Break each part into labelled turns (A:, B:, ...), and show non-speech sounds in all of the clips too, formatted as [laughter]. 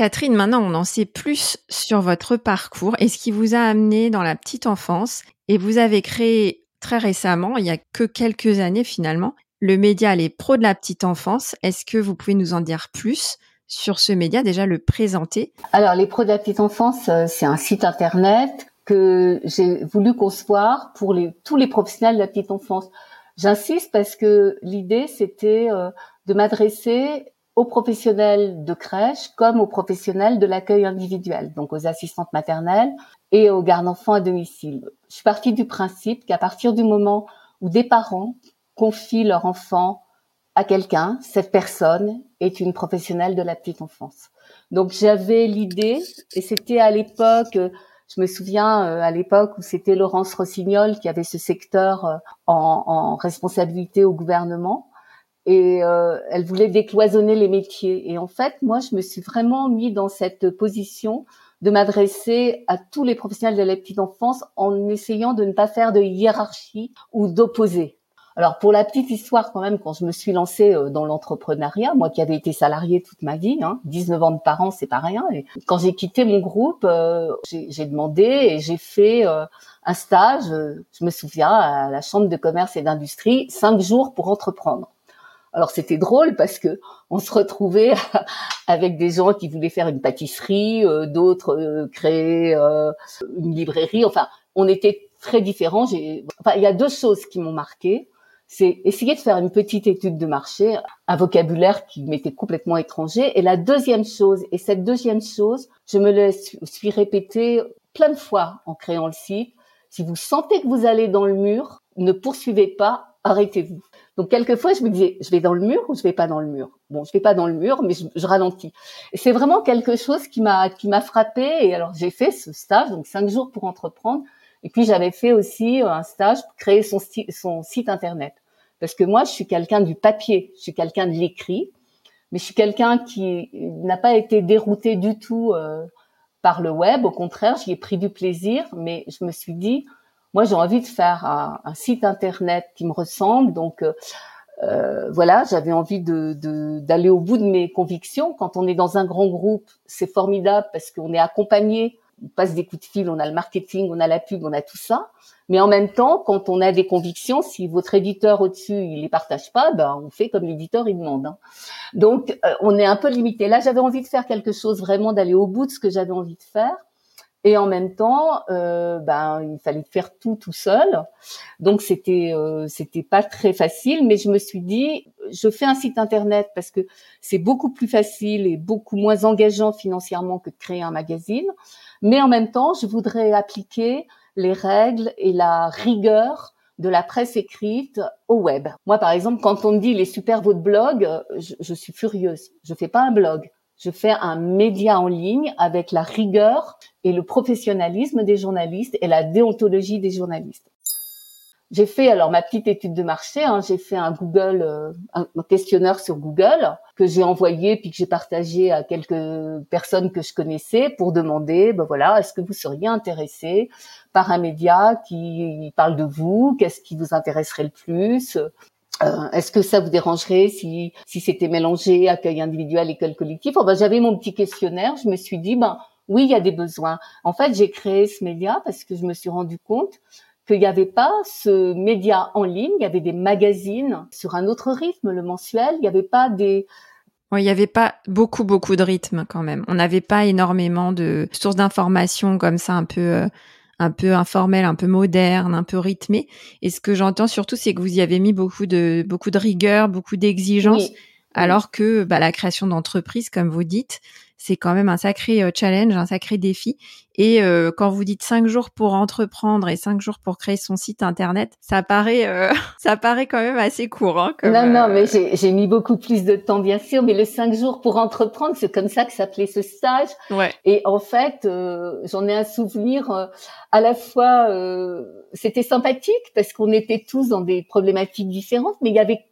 A: Catherine, maintenant on en sait plus sur votre parcours et ce qui vous a amené dans la petite enfance. Et vous avez créé très récemment, il y a que quelques années finalement, le média Les Pros de la petite enfance. Est-ce que vous pouvez nous en dire plus sur ce média, déjà le présenter?
B: Alors Les Pros de la petite enfance, euh, c'est un site internet que j'ai voulu concevoir pour tous les professionnels de la petite enfance. J'insiste parce que l'idée, c'était euh, de m'adresser aux professionnels de crèche comme aux professionnels de l'accueil individuel, donc aux assistantes maternelles et aux gardes-enfants à domicile. Je suis partie du principe qu'à partir du moment où des parents confient leur enfant à quelqu'un, cette personne est une professionnelle de la petite enfance. Donc j'avais l'idée, et c'était à l'époque, je me souviens euh, à l'époque où c'était Laurence Rossignol qui avait ce secteur euh, en, en responsabilité au gouvernement, et euh, elle voulait décloisonner les métiers. Et en fait, moi, je me suis vraiment mis dans cette position de m'adresser à tous les professionnels de la petite enfance en essayant de ne pas faire de hiérarchie ou d'opposer. Alors pour la petite histoire quand même, quand je me suis lancée euh, dans l'entrepreneuriat, moi qui avais été salariée toute ma vie, hein, 19 ans de parents, c'est pas rien. Quand j'ai quitté mon groupe, euh, j'ai demandé et j'ai fait un stage, je me souviens, à la Chambre de commerce et d'industrie, cinq jours pour entreprendre. Alors c'était drôle parce que on se retrouvait [laughs] avec des gens qui voulaient faire une pâtisserie, euh, d'autres euh, créer euh, une librairie. Enfin, on était très différents. Enfin, il y a deux choses qui m'ont marqué. C'est essayer de faire une petite étude de marché, un vocabulaire qui m'était complètement étranger. Et la deuxième chose, et cette deuxième chose, je me le suis répétée plein de fois en créant le site. Si vous sentez que vous allez dans le mur, ne poursuivez pas, arrêtez-vous. Donc quelquefois, je me disais, je vais dans le mur ou je vais pas dans le mur? Bon, je vais pas dans le mur, mais je, ralentis. Et c'est vraiment quelque chose qui m'a qui m'a frappé. Et alors j'ai fait ce stage, donc cinq jours pour entreprendre. Et puis j'avais fait aussi un stage pour créer son, son site internet. Parce que moi, je suis quelqu'un du papier, je suis quelqu'un de l'écrit, mais je suis quelqu'un qui n'a pas été dérouté du tout euh, par le web. Au contraire, j'y ai pris du plaisir, mais je me suis dit, moi, j'ai envie de faire un, site internet qui me ressemble. Donc, euh, euh voilà, j'avais envie de, d'aller au bout de mes convictions. Quand on est dans un grand groupe, c'est formidable parce qu'on est accompagné. On passe des coups de fil, on a le marketing, on a la pub, on a tout ça. Mais en même temps, quand on a des convictions, si votre éditeur au-dessus il les partage pas, ben on fait comme l'éditeur il demande. Hein. Donc euh, on est un peu limité. Là, j'avais envie de faire quelque chose vraiment d'aller au bout de ce que j'avais envie de faire. Et en même temps, euh, ben il fallait faire tout tout seul, donc c'était euh, c'était pas très facile. Mais je me suis dit, je fais un site internet parce que c'est beaucoup plus facile et beaucoup moins engageant financièrement que de créer un magazine. Mais en même temps, je voudrais appliquer les règles et la rigueur de la presse écrite au web. Moi, par exemple, quand on me dit les super votre blog, je, je suis furieuse. Je fais pas un blog je fais un média en ligne avec la rigueur et le professionnalisme des journalistes et la déontologie des journalistes. J'ai fait alors ma petite étude de marché. Hein, j'ai fait un Google, euh, un, questionnaire sur Google que j'ai envoyé puis que j'ai partagé à quelques personnes que je connaissais pour demander, ben voilà, est-ce que vous seriez intéressé par un média qui parle de vous? Qu'est-ce qui vous intéresserait le plus? Euh, Est-ce que ça vous dérangerait si si c'était mélangé accueil individuel école collective? Enfin, J'avais mon petit questionnaire. Je me suis dit ben oui, il y a des besoins. En fait, j'ai créé ce média parce que je me suis rendu compte qu'il n'y avait pas ce média en ligne. Il y avait des magazines sur un autre rythme, le mensuel. Il n'y avait pas des
A: il n'y avait pas beaucoup, beaucoup de rythme quand même. On n'avait pas énormément de sources d'informations comme ça, un peu, euh, un peu informelles, un peu modernes, un peu rythmées. Et ce que j'entends surtout, c'est que vous y avez mis beaucoup de, beaucoup de rigueur, beaucoup d'exigence. Alors que bah, la création d'entreprise, comme vous dites, c'est quand même un sacré euh, challenge, un sacré défi. Et euh, quand vous dites cinq jours pour entreprendre et cinq jours pour créer son site internet, ça paraît, euh, [laughs] ça paraît quand même assez court. Hein,
B: non, non, mais j'ai mis beaucoup plus de temps, bien sûr. Mais le cinq jours pour entreprendre, c'est comme ça que s'appelait ce stage.
A: Ouais.
B: Et en fait, j'en ai un souvenir à la fois. C'était sympathique parce qu'on était tous dans des problématiques différentes, mais il y avait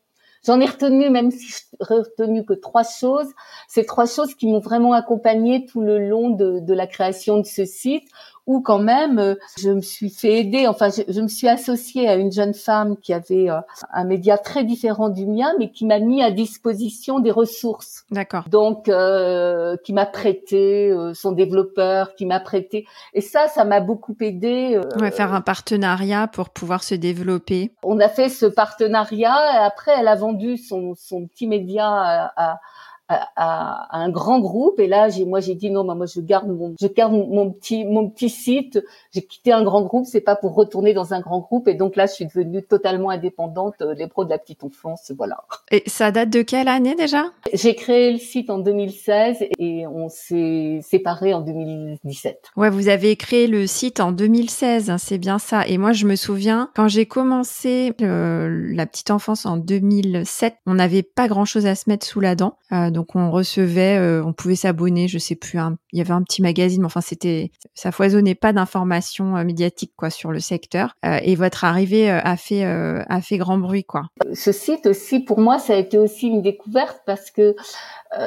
B: J'en ai retenu, même si je retenu que trois choses, ces trois choses qui m'ont vraiment accompagnée tout le long de, de la création de ce site, où quand même euh, je me suis fait aider. Enfin, je, me suis associée à une jeune femme qui avait euh, un média très différent du mien, mais qui m'a mis à disposition des ressources.
A: D'accord.
B: Donc, euh, qui m'a prêté son développeur, qui m'a prêté. Et ça, ça m'a beaucoup aidé.
A: On va faire un partenariat pour pouvoir se développer.
B: On a fait ce partenariat. Et après, elle a vendu son, son petit média à à, un grand groupe. Et là j'ai moi j'ai dit non moi je garde mon je garde mon petit mon petit site. J'ai quitté un grand groupe. C'est pas pour retourner dans un grand groupe. Et donc là je suis devenue totalement indépendante euh, les pros de la petite enfance. Voilà.
A: Et ça date de quelle année déjà?
B: J'ai créé le site en 2016 et on s'est séparés en 2017
A: ouais vous avez créé le site en 2016 hein, c'est bien ça. Et moi je me souviens quand j'ai commencé la petite enfance en 2007 on n'avait pas grand chose à se mettre sous la dent. Euh, donc on recevait, euh, on pouvait s'abonner, je sais plus, il y avait un petit magazine, mais enfin c'était, ça foisonnait pas d'informations euh, médiatiques quoi sur le secteur. Euh, et votre arrivée a fait a fait grand bruit quoi.
B: Ce site aussi pour moi ça a été aussi une découverte parce que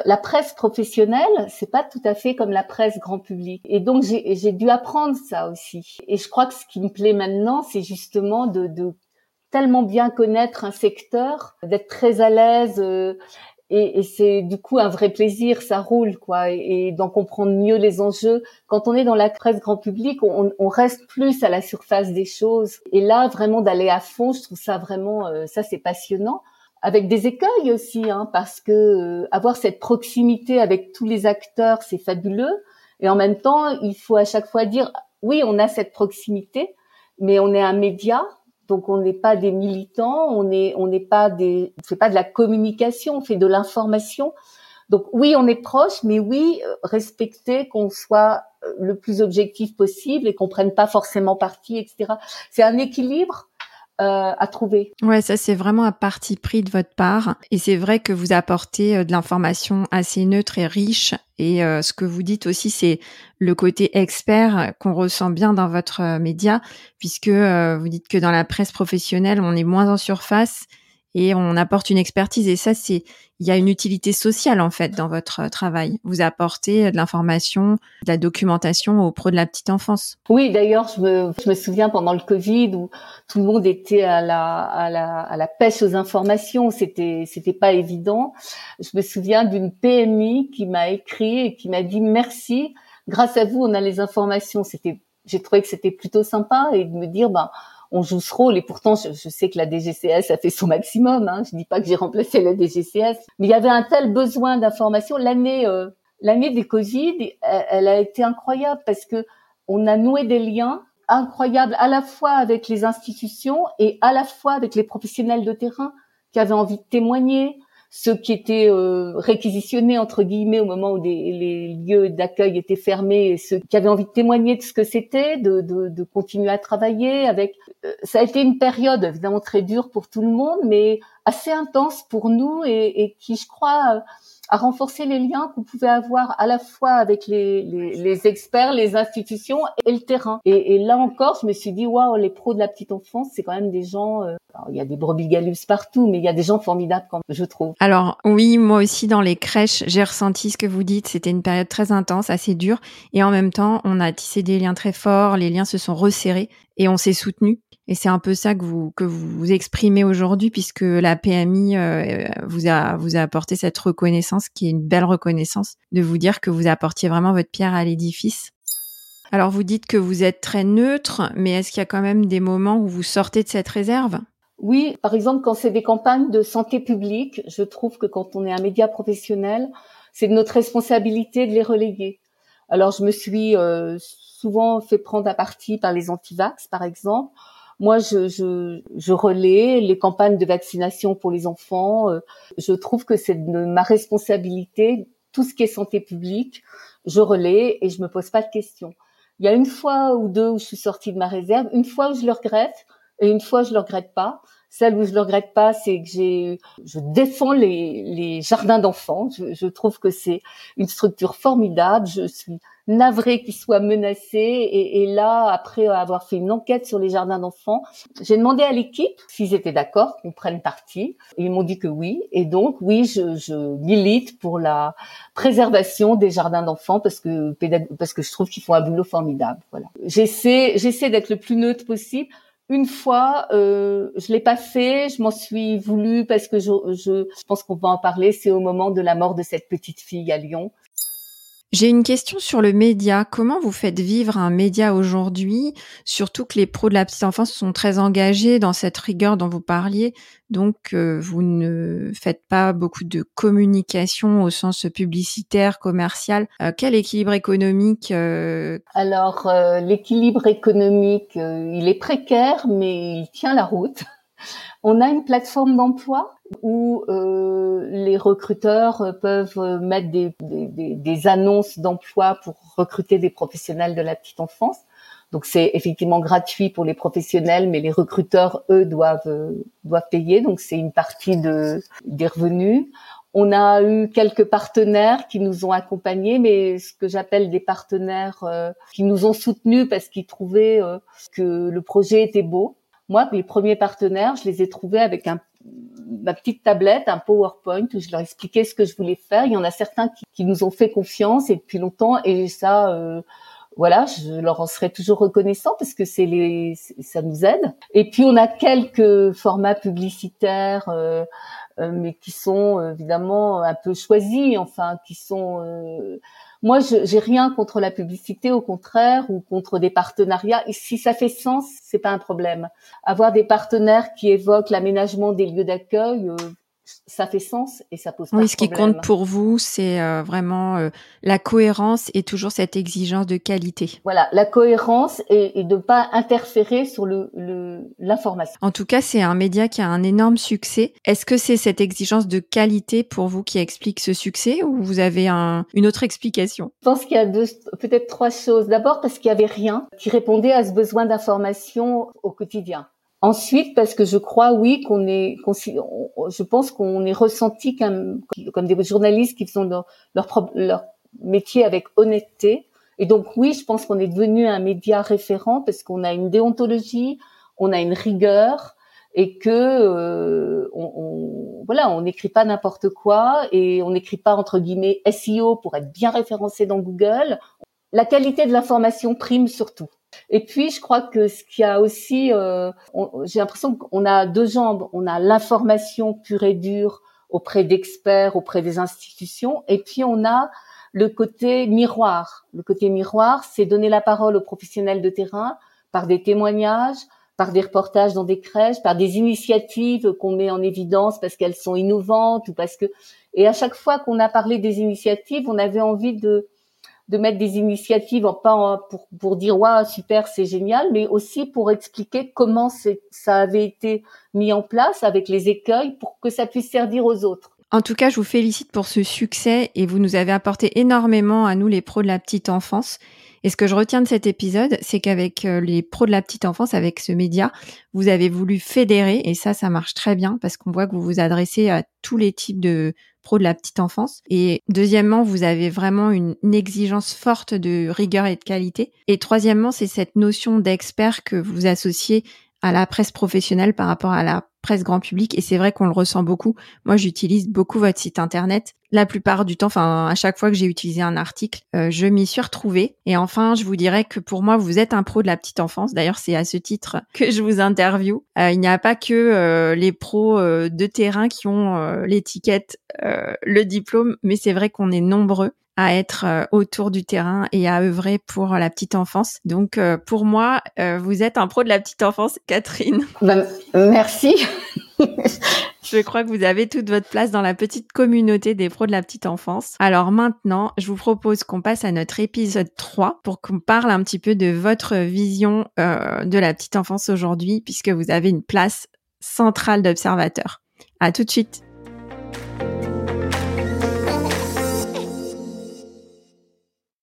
B: la presse professionnelle, c'est pas tout à fait comme la presse grand public. Et donc j'ai dû apprendre ça aussi. Et je crois que ce qui me plaît maintenant, c'est justement de, de tellement bien connaître un secteur, d'être très à l'aise et, et c'est du coup un vrai plaisir, ça roule quoi, et, d'en comprendre mieux les enjeux. Quand on est dans la presse grand public, on, on, reste plus à la surface des choses. Et là, vraiment d'aller à fond, je trouve ça vraiment, euh, ça c'est passionnant. Avec des écueils aussi, hein, parce que euh, avoir cette proximité avec tous les acteurs, c'est fabuleux. Et en même temps, il faut à chaque fois dire, oui, on a cette proximité, mais on est un média, donc on n'est pas des militants, on n'est on n'est pas des, on fait pas de la communication, on fait de l'information. Donc oui, on est proche, mais oui, euh, respecter qu'on soit euh, le plus objectif possible et qu'on prenne pas forcément parti, etc. C'est un équilibre euh, à trouver.
A: Ouais, ça c'est vraiment un parti pris de votre part. Et c'est vrai que vous apportez euh, de l'information assez neutre et riche. Et euh, ce que vous dites aussi, c'est le côté expert qu'on ressent bien dans votre média, puisque vous dites que dans la presse professionnelle, on est moins en surface et on apporte une expertise et ça c'est il y a une utilité sociale en fait dans votre euh, travail. Vous apportez de l'information, de la documentation aux pros de la petite enfance.
B: Oui, d'ailleurs, je me, je me souviens pendant le Covid où tout le monde était à la, à la, à la pêche aux informations. C'était, c'était pas évident. Je me souviens d'une PMI qui m'a écrit et qui m'a dit merci. Grâce à vous, on a les informations. C'était, j'ai trouvé que c'était plutôt sympa et de me dire, ben, on joue ce rôle. Et pourtant, je, sais que la DGCS a fait son maximum. Hein. Je dis pas que j'ai remplacé la DGCS, mais il y avait un tel besoin d'information. L'année, euh, l'année des Covid, elle, a été incroyable parce que on a noué des liens incroyables à la fois avec les institutions et à la fois avec les professionnels de terrain qui avaient envie de témoigner, ceux qui étaient euh, réquisitionnés entre guillemets au moment où les lieux d'accueil étaient fermés, et ceux qui avaient envie de témoigner de ce que c'était, de, de, de, continuer à travailler. Avec, euh, ça a été une période évidemment très dure pour tout le monde, mais assez intense pour nous et, et qui, je crois, à renforcer les liens qu'on pouvait avoir à la fois avec les, les, les, experts, les institutions et le terrain. Et, et, là encore, je me suis dit, waouh, les pros de la petite enfance, c'est quand même des gens. Euh, il y a des brebis galus partout, mais il y a des gens formidables, quand je trouve.
A: Alors oui, moi aussi dans les crèches, j'ai ressenti ce que vous dites. C'était une période très intense, assez dure, et en même temps, on a tissé des liens très forts. Les liens se sont resserrés et on s'est soutenu. Et c'est un peu ça que vous que vous exprimez aujourd'hui, puisque la PMI euh, vous a vous a apporté cette reconnaissance, qui est une belle reconnaissance, de vous dire que vous apportiez vraiment votre pierre à l'édifice. Alors vous dites que vous êtes très neutre, mais est-ce qu'il y a quand même des moments où vous sortez de cette réserve?
B: Oui, par exemple, quand c'est des campagnes de santé publique, je trouve que quand on est un média professionnel, c'est de notre responsabilité de les relayer. Alors, je me suis euh, souvent fait prendre à partie par les antivax, par exemple. Moi, je, je, je, relais les campagnes de vaccination pour les enfants. Euh, je trouve que c'est ma responsabilité. Tout ce qui est santé publique, je relais et je me pose pas de questions. Il y a une fois ou deux où je suis sortie de ma réserve, une fois où je le regrette et une fois je le regrette pas. Celle où je le regrette pas, c'est que j'ai, je défends les, les jardins d'enfants. Je, je, trouve que c'est une structure formidable. Je suis navrée qu'ils soient menacés. Et, et, là, après avoir fait une enquête sur les jardins d'enfants, j'ai demandé à l'équipe s'ils étaient d'accord qu'on prenne parti. Ils m'ont dit que oui. Et donc, oui, je, je milite pour la préservation des jardins d'enfants parce que parce que je trouve qu'ils font un boulot formidable. Voilà. J'essaie, j'essaie d'être le plus neutre possible une fois, euh, je l'ai pas fait, je m'en suis voulu parce que je, je, je pense qu'on va en parler. C'est au moment de la mort de cette petite fille à Lyon.
A: J'ai une question sur le média. Comment vous faites vivre un média aujourd'hui Surtout que les pros de la petite enfance sont très engagés dans cette rigueur dont vous parliez. Donc, euh, vous ne faites pas beaucoup de communication au sens publicitaire, commercial. Euh, quel équilibre économique
B: euh Alors, l'équilibre économique, il est précaire, mais il tient la route. On a une plateforme d'emploi où euh, les recruteurs peuvent mettre des, des, des annonces d'emploi pour recruter des professionnels de la petite enfance. Donc c'est effectivement gratuit pour les professionnels, mais les recruteurs, eux, doivent doivent payer. Donc c'est une partie de des revenus. On a eu quelques partenaires qui nous ont accompagnés, mais ce que j'appelle des partenaires euh, qui nous ont soutenus parce qu'ils trouvaient euh, que le projet était beau. Moi, mes premiers partenaires, je les ai trouvés avec un ma petite tablette, un PowerPoint où je leur expliquais ce que je voulais faire. Il y en a certains qui, qui nous ont fait confiance et depuis longtemps et ça, euh, voilà, je leur en serai toujours reconnaissant parce que c'est les, ça nous aide. Et puis on a quelques formats publicitaires, euh, euh, mais qui sont évidemment un peu choisis, enfin qui sont moi, je j'ai rien contre la publicité, au contraire, ou contre des partenariats. Et si ça fait sens, c'est pas un problème. Avoir des partenaires qui évoquent l'aménagement des lieux d'accueil, euh, ça fait sens et ça pose pas
A: oui,
B: ce
A: qui compte pour vous, c'est euh, vraiment euh, la cohérence et toujours cette exigence de qualité.
B: Voilà, la cohérence et, et de pas interférer sur le l'information.
A: En tout cas, c'est un média qui a un énorme succès. Est-ce que c'est cette exigence de qualité pour vous qui explique ce succès ou vous avez un, une autre explication?
B: Je pense qu'il y a deux, peut-être trois choses. D'abord parce qu'il y avait rien qui répondait à ce besoin d'information au quotidien. Ensuite, parce que je crois, oui, qu'on est, je pense qu'on est ressenti comme, des journalistes qui font leur, leur, leur métier avec honnêteté. Et donc, oui, je pense qu'on est devenu un média référent parce qu'on a une déontologie, on a une rigueur et que euh, on, on, voilà, on n'écrit pas n'importe quoi et on n'écrit pas entre guillemets SEO pour être bien référencé dans Google. La qualité de l'information prime surtout. Et puis, je crois que ce qui a aussi, euh, j'ai l'impression qu'on a deux jambes. On a l'information pure et dure auprès d'experts, auprès des institutions, et puis on a le côté miroir. Le côté miroir, c'est donner la parole aux professionnels de terrain par des témoignages, par des reportages dans des crèches, par des initiatives qu'on met en évidence parce qu'elles sont innovantes ou parce que et à chaque fois qu'on a parlé des initiatives, on avait envie de de mettre des initiatives pas pour pour dire waouh super c'est génial mais aussi pour expliquer comment ça avait été mis en place avec les écueils pour que ça puisse servir aux autres.
A: En tout cas, je vous félicite pour ce succès et vous nous avez apporté énormément à nous les pros de la petite enfance. Et ce que je retiens de cet épisode, c'est qu'avec euh, les pros de la petite enfance, avec ce média, vous avez voulu fédérer et ça, ça marche très bien parce qu'on voit que vous vous adressez à tous les types de pro de la petite enfance. Et deuxièmement, vous avez vraiment une, exigence forte de rigueur et de qualité. Et troisièmement, c'est cette notion d'expert que vous associez à la presse professionnelle par rapport à la presse grand public et c'est vrai qu'on le ressent beaucoup. Moi, j'utilise beaucoup votre site internet. La plupart du temps, enfin à chaque fois que j'ai utilisé un article, euh, je m'y suis retrouvée. Et enfin, je vous dirais que pour moi, vous êtes un pro de la petite enfance. D'ailleurs, c'est à ce titre que je vous interview. Euh, il n'y a pas que euh, les pros de terrain qui ont l'étiquette, le diplôme, mais c'est vrai qu'on est nombreux à être euh, autour du terrain et à œuvrer pour la petite enfance. Donc euh, pour moi, euh, vous êtes un pro de la petite enfance, [laughs] Catherine.
B: Ben, merci. [laughs]
A: Je crois que vous avez toute votre place dans la petite communauté des pros de la petite enfance. Alors maintenant, je vous propose qu'on passe à notre épisode 3 pour qu'on parle un petit peu de votre vision euh, de la petite enfance aujourd'hui, puisque vous avez une place centrale d'observateur. À tout de suite.